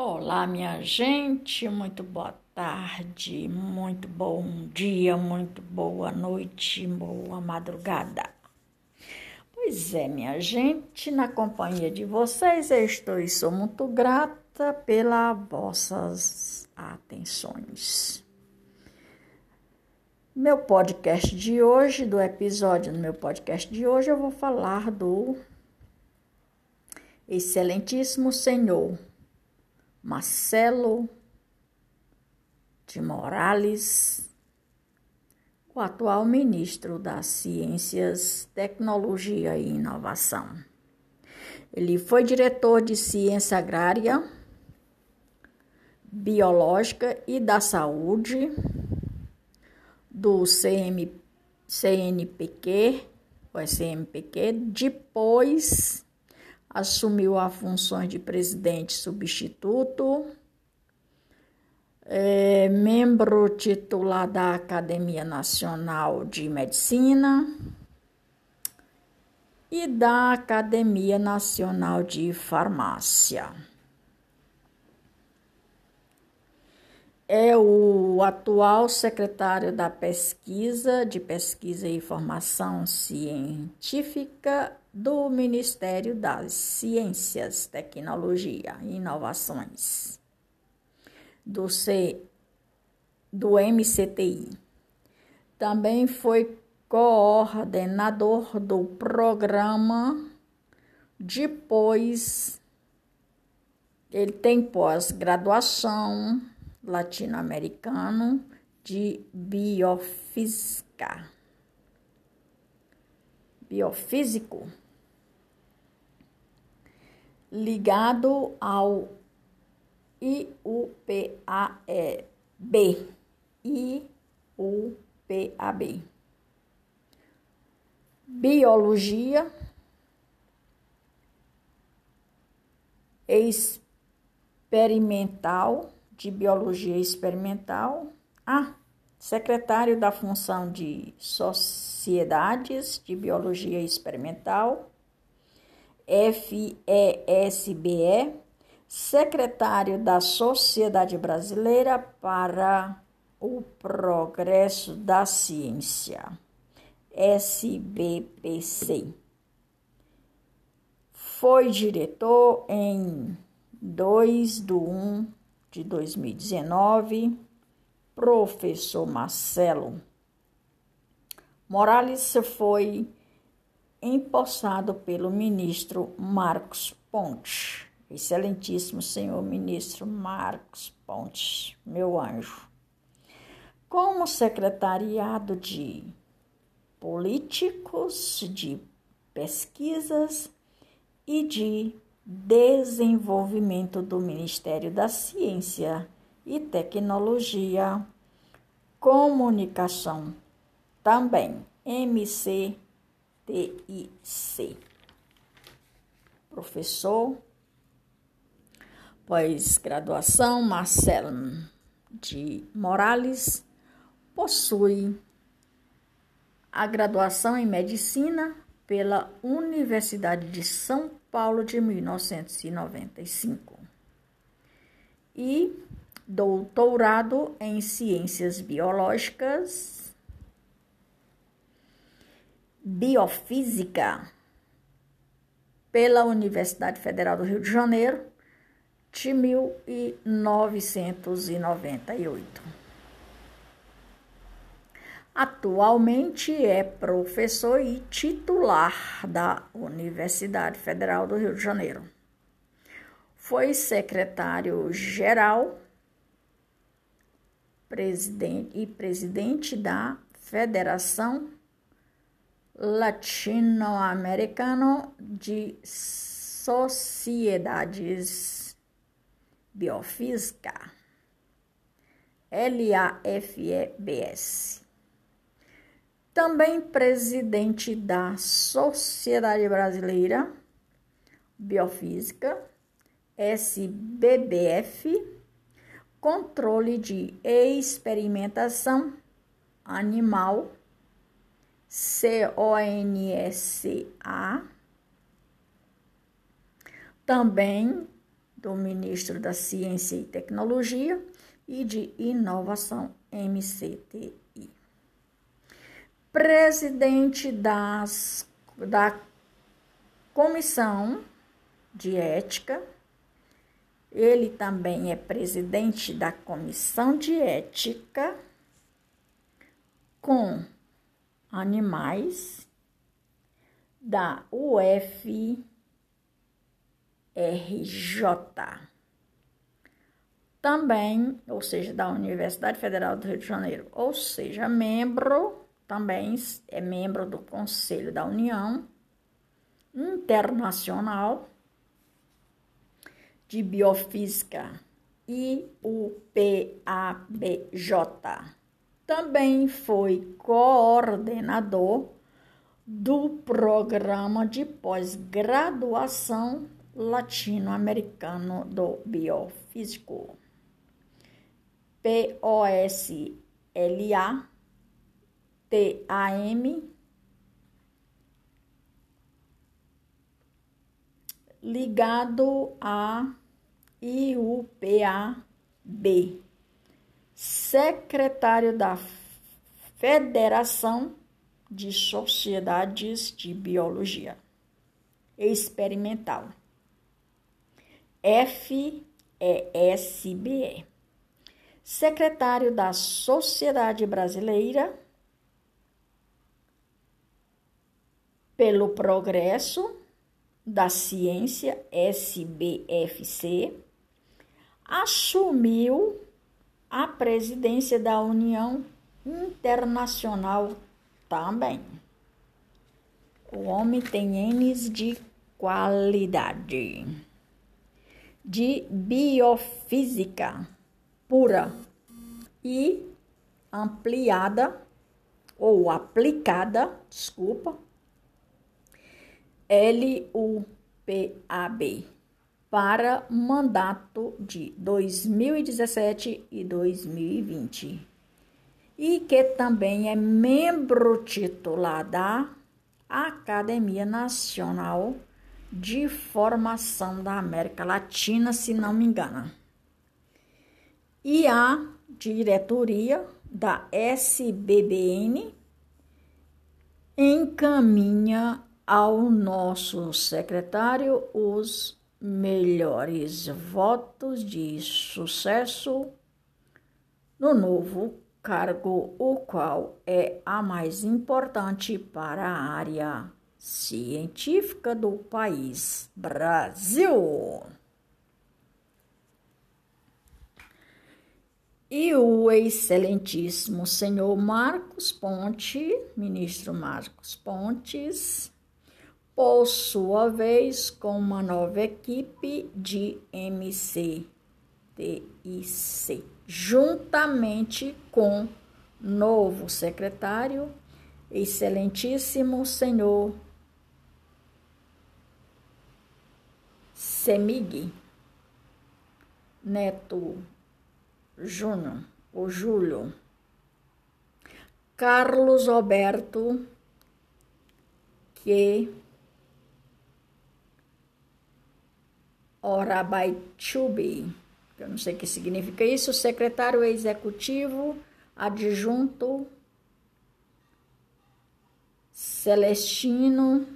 Olá, minha gente, muito boa tarde, muito bom dia, muito boa noite, boa madrugada. Pois é, minha gente, na companhia de vocês, eu estou e sou muito grata pelas vossas atenções. Meu podcast de hoje, do episódio do meu podcast de hoje, eu vou falar do Excelentíssimo Senhor Marcelo de Morales, o atual ministro das Ciências, Tecnologia e Inovação. Ele foi diretor de Ciência Agrária, Biológica e da Saúde do CM, CNPq, o SMPq, depois assumiu as funções de presidente substituto, é, membro titular da Academia Nacional de Medicina e da Academia Nacional de Farmácia. É o atual secretário da Pesquisa, de Pesquisa e Formação Científica do Ministério das Ciências, Tecnologia e Inovações, do, C, do MCTI. Também foi coordenador do programa. Depois, ele tem pós-graduação latino-americano de biofísica. Biofísico ligado ao IUPAB. IUPAB. Biologia experimental, de biologia experimental. Ah, secretário da função de sociedades de biologia experimental FESBE, secretário da Sociedade Brasileira para o Progresso da Ciência, SBPC. Foi diretor em 2 de 1 de 2019, professor Marcelo. Morales foi empossado pelo ministro Marcos Pontes. Excelentíssimo senhor ministro Marcos Pontes, meu anjo. Como secretariado de políticos, de pesquisas e de desenvolvimento do Ministério da Ciência e Tecnologia, Comunicação, também MC TIC. Professor, pós-graduação, Marcelo de Morales, possui a graduação em Medicina pela Universidade de São Paulo de 1995 e doutorado em Ciências Biológicas Biofísica pela Universidade Federal do Rio de Janeiro de 1998. Atualmente é professor e titular da Universidade Federal do Rio de Janeiro. Foi secretário-geral presidente e presidente da Federação latino-americano de sociedades biofísica, LAFEBS. Também presidente da Sociedade Brasileira Biofísica, SBBF, controle de experimentação animal C-O-N-S-A. Também do ministro da Ciência e Tecnologia e de Inovação, MCTI. Presidente das, da Comissão de Ética, ele também é presidente da Comissão de Ética com animais da UFRJ, também, ou seja, da Universidade Federal do Rio de Janeiro, ou seja, membro, também é membro do Conselho da União Internacional de Biofísica, IUPABJ. Também foi coordenador do Programa de Pós-Graduação Latino-Americano do Biofísico, POSLA, TAM, ligado a IUPAB, secretário da Federação de Sociedades de Biologia. Experimental, FESBE, secretário da Sociedade Brasileira pelo Progresso da Ciência, SBFC, assumiu a presidência da União Internacional também. O homem tem N's de qualidade, de biofísica pura e ampliada ou aplicada, desculpa, LUPAB para mandato de 2017 e 2020 e que também é membro titular da Academia Nacional de Formação da América Latina, se não me engano. E a diretoria da SBBN encaminha ao nosso secretário os melhores votos de sucesso no novo cargo o qual é a mais importante para a área científica do país Brasil. E o excelentíssimo senhor Marcos Ponte, ministro Marcos Pontes, por sua vez, com uma nova equipe de MCTIC juntamente com novo secretário, excelentíssimo senhor Semig Neto Júnior, o Júlio, Carlos Roberto, que Orabaitubi eu não sei o que significa isso, secretário executivo adjunto Celestino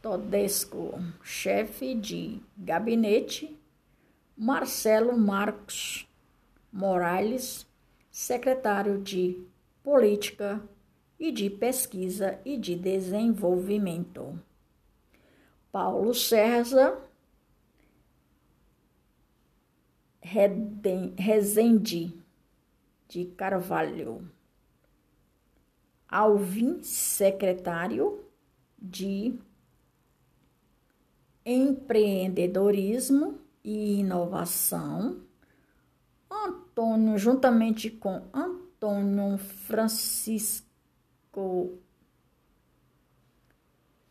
Todesco, chefe de gabinete, Marcelo Marcos Morales, secretário de Política e de Pesquisa e de Desenvolvimento. Paulo César Rezende de Carvalho. Alvin, secretário de Empreendedorismo e Inovação. Antônio, juntamente com Antônio Francisco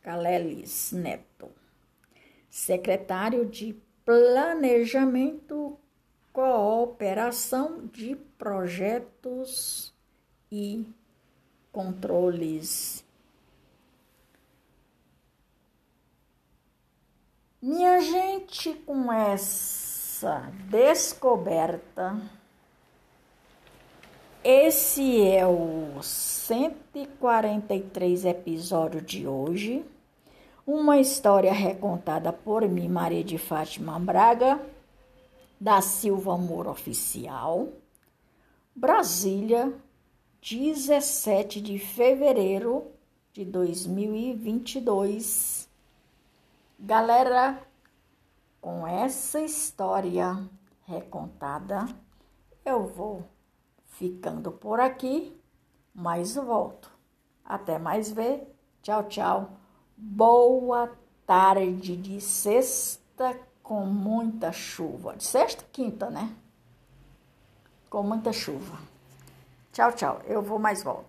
Caleles Neto, secretário de Planejamento, Cooperação de Projetos e Controles. Minha gente, com essa descoberta, esse é o 143 episódio de hoje. Uma história recontada por mim, Maria de Fátima Braga, da Silva Amor Oficial, Brasília, 17 de fevereiro de 2022. Galera, com essa história recontada, eu vou ficando por aqui, mas volto. Até mais ver. Tchau, tchau. Boa tarde de sexta com muita chuva. De sexta, quinta, né? Com muita chuva. Tchau, tchau. Eu vou mais volto.